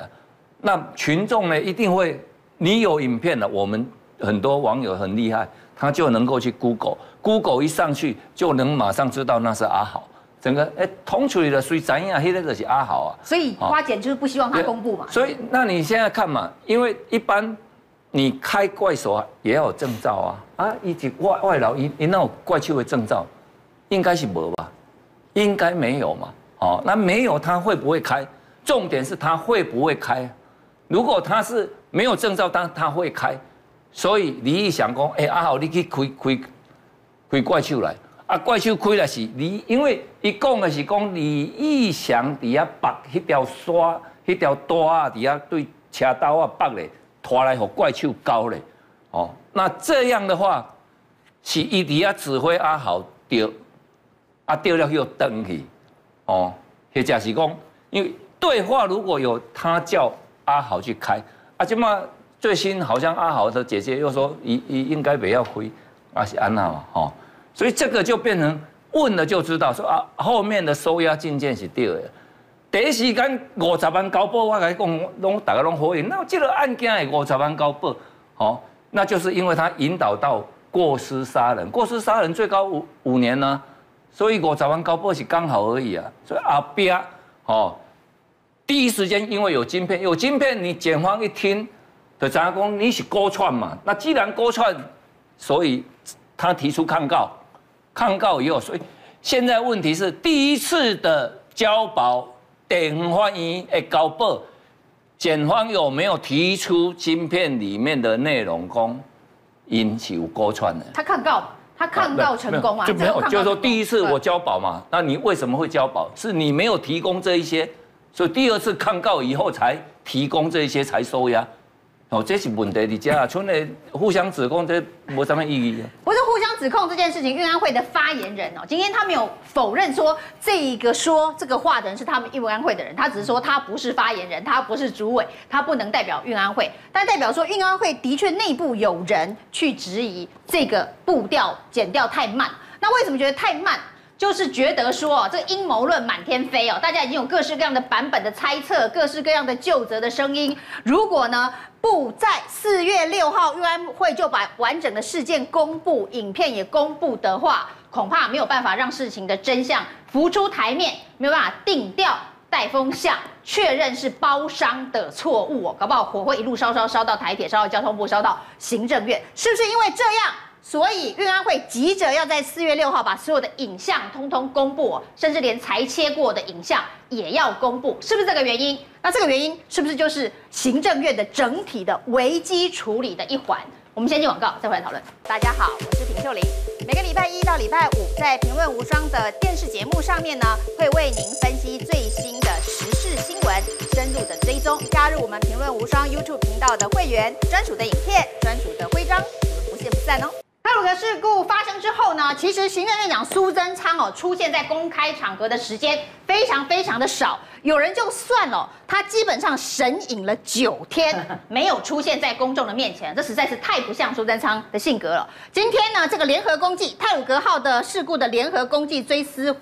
那群众呢，一定会，你有影片了，我们很多网友很厉害。他就能够去 Google，Google 一上去就能马上知道那是阿豪，整个哎，同处理的谁怎样，黑的就是阿豪啊。所以花姐就是不希望他公布嘛。所以那你现在看嘛，因为一般你开怪手啊也要有证照啊，啊，以及外外劳一一那种怪兽的证照，应该是没吧？应该没有嘛？哦，那没有他会不会开？重点是他会不会开？如果他是没有证照，但他会开。所以李义祥讲，哎、阿豪，你去开开开怪兽来，啊，怪兽开来是李，因为伊讲的是讲李义祥伫遐绑迄条刷，迄条带啊，伫遐对车刀啊绑咧，拖来互怪兽搞咧，哦，那这样的话是伊伫遐指挥阿豪掉，啊掉了又登去，哦，或者是讲，因为对话如果有他叫阿豪去开，啊，即么。最新好像阿豪的姐姐又说，应应应该不要亏，阿是安娜嘛，吼，所以这个就变成问了就知道，说啊后面的收押禁见是对的。第一时间五十万交保，我来讲，拢大家拢回应，那这个案件的五十万交保，吼，那就是因为他引导到过失杀人，过失杀人最高五五年呢，所以五十万交保是刚好而已啊。所以后边哦，第一时间因为有晶片，有晶片，你检方一听，就知影讲你是勾串嘛。那既然勾串，所以他提出抗告，抗告以后，所以现在问题是第一次的交保，电法院的交保，检方有没有提出晶片里面的内容供？引起勾串的，他抗告，他抗告成功啊，就没有，就是说第一次我交保嘛，那你为什么会交保？是你没有提供这一些，所以第二次抗告以后才提供这一些才收押。哦，这是问题的家，村内互相指控，这没什么意义啊。不是互相指控这件事情，运安会的发言人哦，今天他没有否认说这一个说这个话的人是他们运安会的人，他只是说他不是发言人，他不是主委，他不能代表运安会，但代表说运安会的确内部有人去质疑这个步调减掉太慢。那为什么觉得太慢？就是觉得说哦，这个阴谋论满天飞哦，大家已经有各式各样的版本的猜测，各式各样的究责的声音。如果呢不在四月六号，运安会就把完整的事件公布，影片也公布的话，恐怕没有办法让事情的真相浮出台面，没有办法定调带风向，确认是包商的错误哦，搞不好火会一路烧烧烧到台铁，烧到交通部，烧到行政院，是不是因为这样？所以运安会急着要在四月六号把所有的影像通通公布，甚至连裁切过的影像也要公布，是不是这个原因？那这个原因是不是就是行政院的整体的危机处理的一环？我们先进广告，再回来讨论。大家好，我是平秀玲。每个礼拜一到礼拜五，在《评论无双》的电视节目上面呢，会为您分析最新的时事新闻，深入的追踪。加入我们《评论无双》YouTube 频道的会员，专属的影片，专属的徽章，我们不见不散哦。太鲁阁事故发生之后呢，其实行政院长苏贞昌哦出现在公开场合的时间非常非常的少，有人就算了，他基本上神隐了九天，没有出现在公众的面前，这实在是太不像苏贞昌的性格了。今天呢，这个联合公祭泰鲁格号的事故的联合公祭追思，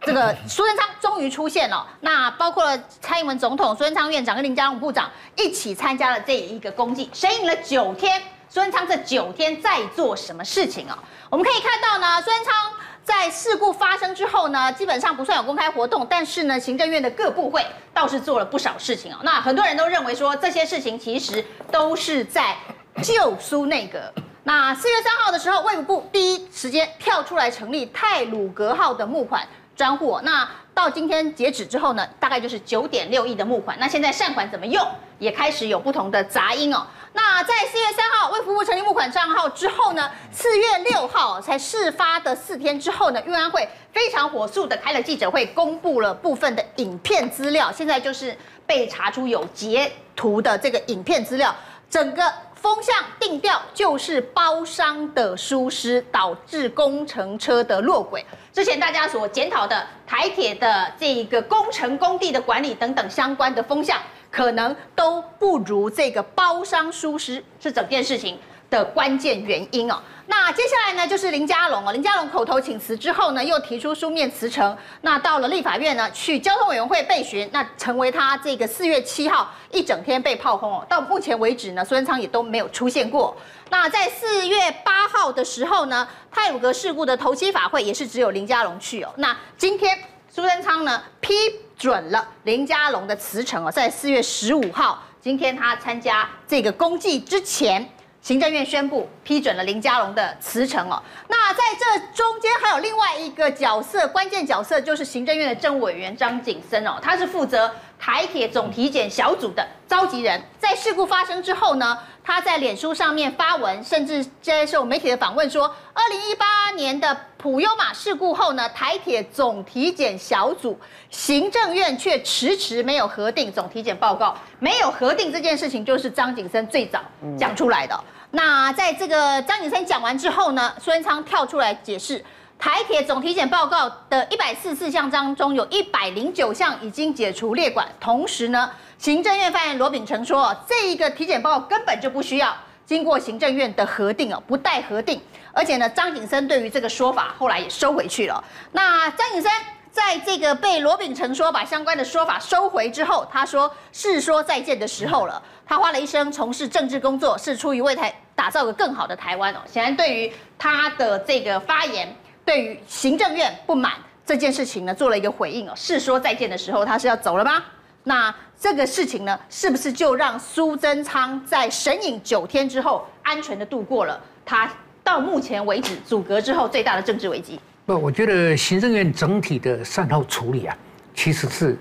这个 苏贞昌终于出现了，那包括了蔡英文总统、苏贞昌院长跟林佳龙部长一起参加了这一个公祭，神隐了九天。孙昌这九天在做什么事情啊？我们可以看到呢，孙昌在事故发生之后呢，基本上不算有公开活动，但是呢，行政院的各部会倒是做了不少事情哦。那很多人都认为说，这些事情其实都是在救苏内阁。那四月三号的时候，卫福部第一时间跳出来成立泰鲁格号的募款专户。那到今天截止之后呢，大概就是九点六亿的募款。那现在善款怎么用，也开始有不同的杂音哦。那在四月三号卫福部成立募款账号之后呢，四月六号才事发的四天之后呢，运安会非常火速的开了记者会，公布了部分的影片资料。现在就是被查出有截图的这个影片资料，整个风向定调就是包商的疏失导致工程车的落轨。之前大家所检讨的台铁的这个工程工地的管理等等相关的风向。可能都不如这个包商疏失是整件事情的关键原因哦。那接下来呢，就是林佳龙哦。林佳龙口头请辞之后呢，又提出书面辞呈。那到了立法院呢，去交通委员会备询，那成为他这个四月七号一整天被炮轰哦。到目前为止呢，苏贞昌也都没有出现过。那在四月八号的时候呢，泰鲁阁事故的头七法会也是只有林佳龙去哦。那今天苏贞昌呢批。准了林佳龙的辞呈哦，在四月十五号，今天他参加这个公祭之前，行政院宣布批准了林佳龙的辞呈哦。那在这中间还有另外一个角色，关键角色就是行政院的政务委员张景森哦，他是负责台铁总体检小组的召集人。在事故发生之后呢，他在脸书上面发文，甚至接受媒体的访问说，二零一八年的普悠玛事故后呢，台铁总体检小组。行政院却迟迟没有核定总体检报告，没有核定这件事情，就是张景森最早讲出来的。那在这个张景森讲完之后呢，苏贞昌跳出来解释，台铁总体检报告的一百四十四项当中，有一百零九项已经解除列管。同时呢，行政院发言人罗秉成说，这一个体检报告根本就不需要经过行政院的核定哦，不待核定。而且呢，张景森对于这个说法后来也收回去了。那张景森。在这个被罗秉成说把相关的说法收回之后，他说是说再见的时候了。他花了一生从事政治工作，是出于为台打造个更好的台湾哦。显然，对于他的这个发言，对于行政院不满这件事情呢，做了一个回应哦。是说再见的时候，他是要走了吗？那这个事情呢，是不是就让苏贞昌在神隐九天之后安全的度过了他到目前为止阻隔之后最大的政治危机？不，我觉得行政院整体的善后处理啊，其实是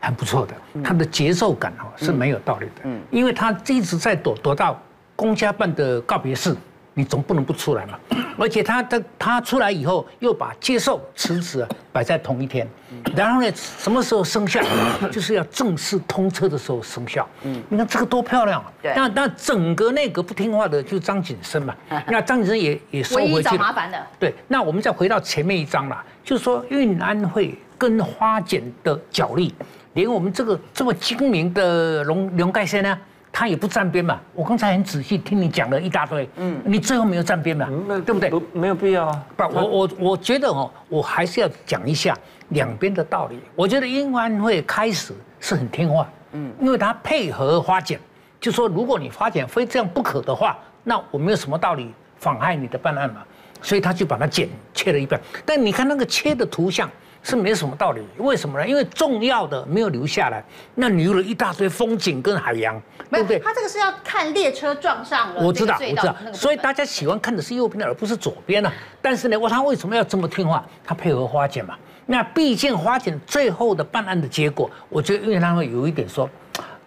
很不错的。他的节奏感哦是没有道理的，嗯，因为他一直在躲躲到公家办的告别式。你总不能不出来嘛，而且他的他出来以后，又把接受辞职摆在同一天，然后呢，什么时候生效？就是要正式通车的时候生效。嗯，你看这个多漂亮啊！对，那那整个那个不听话的就是张景生嘛，那张景生也也收回去。麻烦的。对，那我们再回到前面一章了，就是说运安会跟花检的角力，连我们这个这么精明的龙龙盖先呢？他也不站边嘛，我刚才很仔细听你讲了一大堆，嗯，你最后没有站边嘛，嗯，对不对？不，没有必要啊。不，我我我觉得哦，我还是要讲一下两边的道理。我觉得英安会开始是很听话，嗯，因为他配合花检，就说如果你花检非这样不可的话，那我没有什么道理妨害你的办案嘛，所以他就把它剪切了一半。但你看那个切的图像。是没什么道理，为什么呢？因为重要的没有留下来，那留了一大堆风景跟海洋，对不对？他这个是要看列车撞上了，我知道，我知道，所以大家喜欢看的是右边的，而不是左边的。但是呢，我他为什么要这么听话？他配合花姐嘛。那毕竟花姐最后的办案的结果，我觉得因为他会有一点说，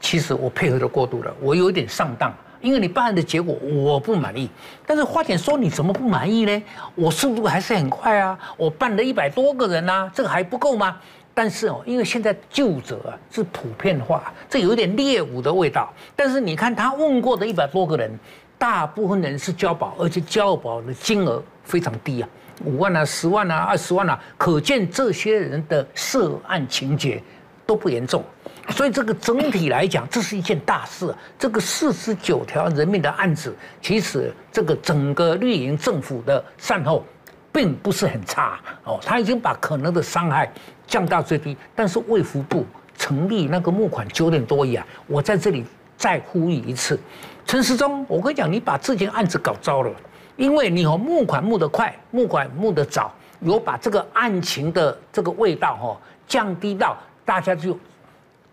其实我配合的过度了，我有一点上当。因为你办案的结果我不满意，但是花检说你怎么不满意呢？我速度还是很快啊，我办了一百多个人啊，这个还不够吗？但是哦，因为现在究责啊是普遍化，这有点猎巫的味道。但是你看他问过的一百多个人，大部分人是交保，而且交保的金额非常低啊，五万啊、十万啊、二十万啊，可见这些人的涉案情节都不严重。所以这个整体来讲，这是一件大事。这个四十九条人命的案子，其实这个整个绿营政府的善后，并不是很差哦。他已经把可能的伤害降到最低。但是卫福部成立那个募款九点多亿啊，我在这里再呼吁一次，陈时中，我跟你讲，你把这件案子搞糟了，因为你和募款募得快，募款募得早，有把这个案情的这个味道哈降低到大家就。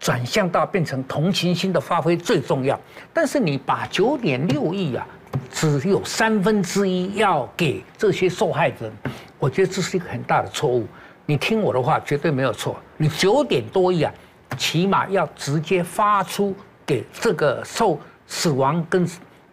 转向到变成同情心的发挥最重要，但是你把九点六亿啊，只有三分之一要给这些受害者，我觉得这是一个很大的错误。你听我的话，绝对没有错。你九点多亿啊，起码要直接发出给这个受死亡跟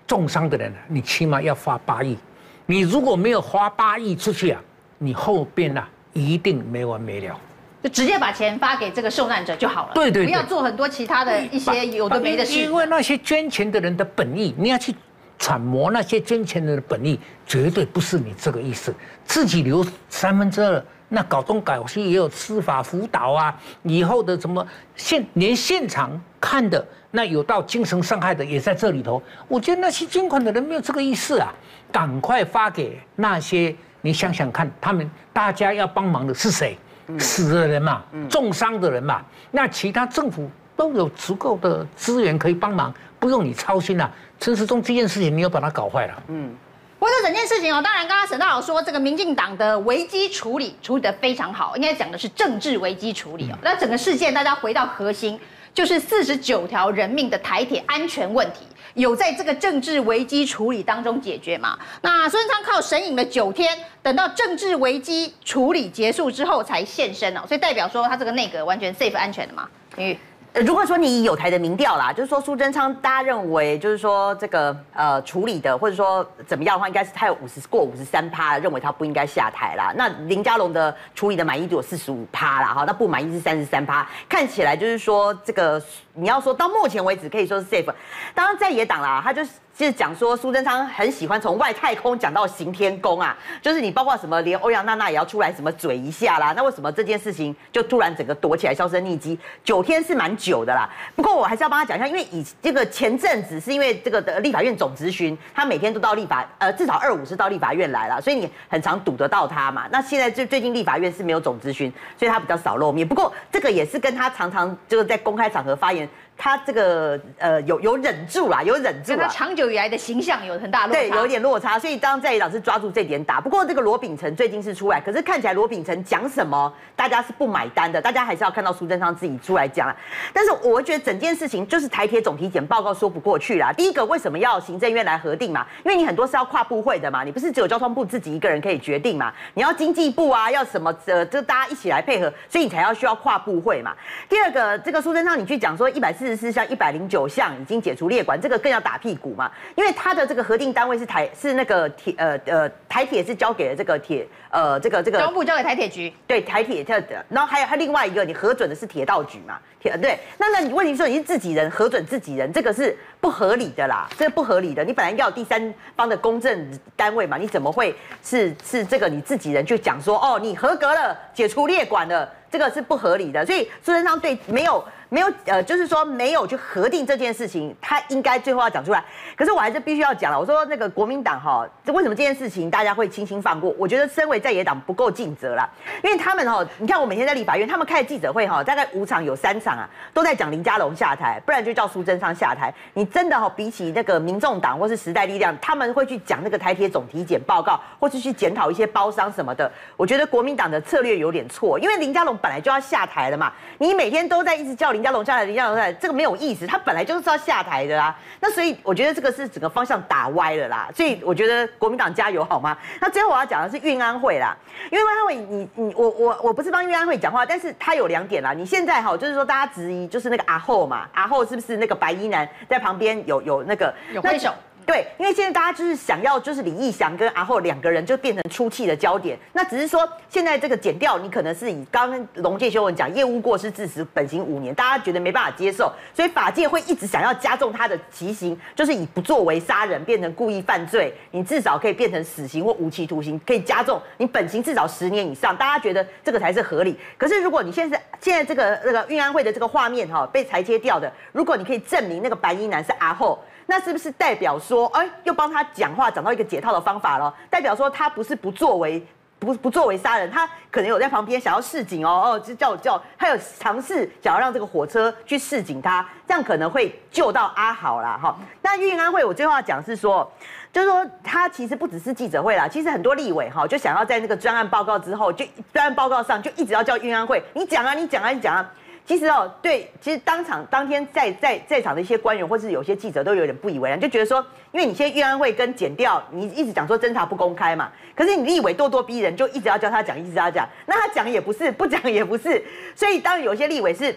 重伤的人，你起码要发八亿。你如果没有花八亿出去啊，你后边啊一定没完没了。就直接把钱发给这个受难者就好了，对对，不要做很多其他的一些有的没的事。因为那些捐钱的人的本意，你要去揣摩那些捐钱人的本意，绝对不是你这个意思。自己留三分之二，那搞东搞西也有司法辅导啊，以后的什么现连现场看的那有到精神伤害的也在这里头。我觉得那些捐款的人没有这个意思啊，赶快发给那些你想想看，他们大家要帮忙的是谁？死的人嘛，重伤的人嘛，那其他政府都有足够的资源可以帮忙，不用你操心啊。陈时中这件事情，你又把它搞坏了。嗯，不过这整件事情哦，当然刚刚沈大佬说这个民进党的危机处理处理得非常好，应该讲的是政治危机处理哦。那整个事件大家回到核心，就是四十九条人命的台铁安全问题。有在这个政治危机处理当中解决嘛？那苏贞昌靠神隐了九天，等到政治危机处理结束之后才现身哦，所以代表说他这个内阁完全 safe 安全的嘛？因为如果说你有台的民调啦，就是说苏贞昌，大家认为就是说这个呃处理的，或者说怎么样的话，应该是他有五十过五十三趴，认为他不应该下台啦。那林佳龙的处理的满意度有四十五趴啦，哈，那不满意是三十三趴。看起来就是说这个你要说到目前为止可以说是 safe。当然在野党啦，他就是就是讲说苏贞昌很喜欢从外太空讲到行天宫啊，就是你包括什么连欧阳娜娜也要出来什么嘴一下啦，那为什么这件事情就突然整个躲起来销声匿迹？九天是蛮久的啦，不过我还是要帮他讲一下，因为以这个前阵子是因为这个的立法院总咨询，他每天都到立法，呃，至少二五是到立法院来了，所以你很常堵得到他嘛。那现在就最近立法院是没有总咨询，所以他比较少露面。不过这个也是跟他常常就是在公开场合发言。他这个呃有有忍住啦，有忍住啦。他长久以来的形象有很大落差。对，有一点落差，所以当在野党是抓住这点打。不过这个罗秉成最近是出来，可是看起来罗秉成讲什么，大家是不买单的。大家还是要看到苏贞昌自己出来讲。但是我觉得整件事情就是台铁总体检报告说不过去啦。第一个为什么要行政院来核定嘛？因为你很多是要跨部会的嘛，你不是只有交通部自己一个人可以决定嘛？你要经济部啊，要什么呃，就大家一起来配合，所以你才要需要跨部会嘛。第二个，这个苏贞昌你去讲说一百四十四项一百零。九项已经解除列管，这个更要打屁股嘛？因为它的这个核定单位是台是那个铁呃呃台铁是交给了这个铁呃这个这个交通部交给台铁局，对台铁特的，然后还有还另外一个你核准的是铁道局嘛？铁对，那那你问题说你是自己人核准自己人，这个是不合理的啦，这个不合理的。你本来要第三方的公证单位嘛，你怎么会是是这个你自己人就讲说哦你合格了解除列管了，这个是不合理的。所以苏贞昌对没有。没有，呃，就是说没有去核定这件事情，他应该最后要讲出来。可是我还是必须要讲了，我说那个国民党哈，这为什么这件事情大家会轻轻放过？我觉得身为在野党不够尽责啦，因为他们哈，你看我每天在立法院，他们开记者会哈，大概五场有三场啊，都在讲林佳龙下台，不然就叫苏贞昌下台。你真的哈，比起那个民众党或是时代力量，他们会去讲那个台铁总体检报告，或是去检讨一些包商什么的。我觉得国民党的策略有点错，因为林佳龙本来就要下台了嘛，你每天都在一直叫林。人家龙下来，林佳龙下来，这个没有意思。他本来就是要下台的啦。那所以我觉得这个是整个方向打歪了啦。所以我觉得国民党加油好吗？那最后我要讲的是运安会啦。因为运安会你，你我我我不是帮运安会讲话，但是他有两点啦。你现在哈，就是说大家质疑，就是那个阿后嘛，阿后是不是那个白衣男在旁边有有那个有挥手？对，因为现在大家就是想要，就是李义祥跟阿后两个人就变成出气的焦点。那只是说，现在这个剪掉，你可能是以刚刚龙介修文讲，业务过失致死，本刑五年，大家觉得没办法接受，所以法界会一直想要加重他的极刑，就是以不作为杀人变成故意犯罪，你至少可以变成死刑或无期徒刑，可以加重你本刑至少十年以上，大家觉得这个才是合理。可是如果你现在现在这个那个运安会的这个画面哈被裁切掉的，如果你可以证明那个白衣男是阿后。那是不是代表说，哎，又帮他讲话，讲到一个解套的方法了？代表说他不是不作为，不不作为杀人，他可能有在旁边想要示警哦哦，就叫叫他有尝试想要让这个火车去示警他，这样可能会救到阿豪啦哈。那运安会我最后要讲是说，就是说他其实不只是记者会啦，其实很多立委哈就想要在那个专案报告之后，就专案报告上就一直要叫运安会，你讲啊，你讲啊，你讲啊。其实哦，对，其实当场当天在在在场的一些官员或是有些记者都有点不以为然，就觉得说，因为你现在运安会跟检调，你一直讲说侦查不公开嘛，可是你立委咄咄逼人，就一直要叫他讲，一直要讲，那他讲也不是，不讲也不是，所以当然有些立委是。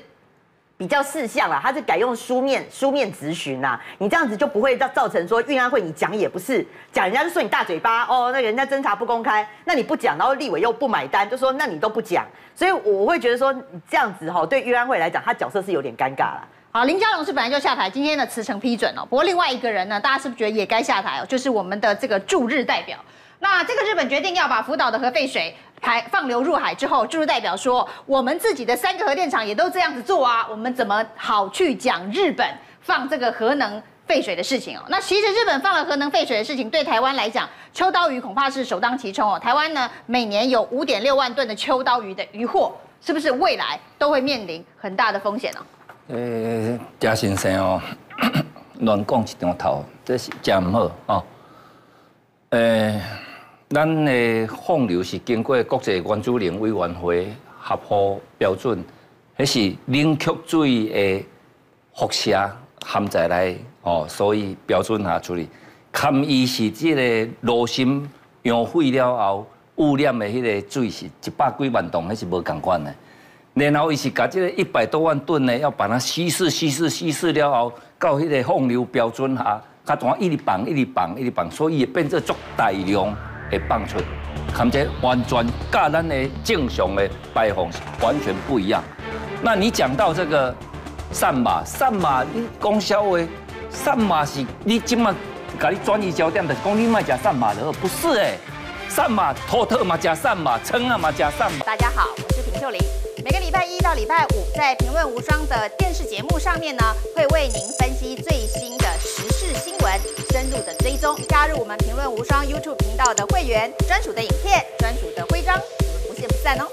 比较事项啦，他是改用书面书面质询啦，你这样子就不会造造成说运安会你讲也不是讲，人家就说你大嘴巴哦，那人家侦查不公开，那你不讲，然后立委又不买单，就说那你都不讲，所以我会觉得说你这样子哈，对运安会来讲，他角色是有点尴尬了。好，林佳龙是本来就下台，今天的辞呈批准了，不过另外一个人呢，大家是不是觉得也该下台哦？就是我们的这个驻日代表。那这个日本决定要把福岛的核废水排放流入海之后，就是代表说，我们自己的三个核电厂也都这样子做啊，我们怎么好去讲日本放这个核能废水的事情哦？那其实日本放了核能废水的事情，对台湾来讲，秋刀鱼恐怕是首当其冲哦。台湾呢，每年有五点六万吨的秋刀鱼的渔获，是不是未来都会面临很大的风险呢？呃，嘉先生哦，乱讲一张头，这是真唔好哦。呃。咱的放流是经过国际原子能委员会合乎标准，迄是冷却水的辐射含在来哦，所以标准下处理。含伊是这个炉心熔废了后污染的迄个水是一百几万吨，迄是无共款的。然后伊是把这个一百多万吨呢，要把它稀释、稀释、稀释了后，到迄个放流标准下，它怎一直放、一直放、一直放，所以也变做足大量。会放出，看这完全跟咱的正常的排放是完全不一样。那你讲到这个散马，散马你讲笑话，散马是你今嘛给你转移焦点的，讲你卖假散马的，不是哎，散马托特嘛假善马，称啊嘛假善马。大家好，我是平秀玲。每个礼拜一到礼拜五，在评论无双的电视节目上面呢，会为您分析最新的新闻，深入的追踪。加入我们评论无双 YouTube 频道的会员，专属的影片，专属的徽章，我们不见不散哦。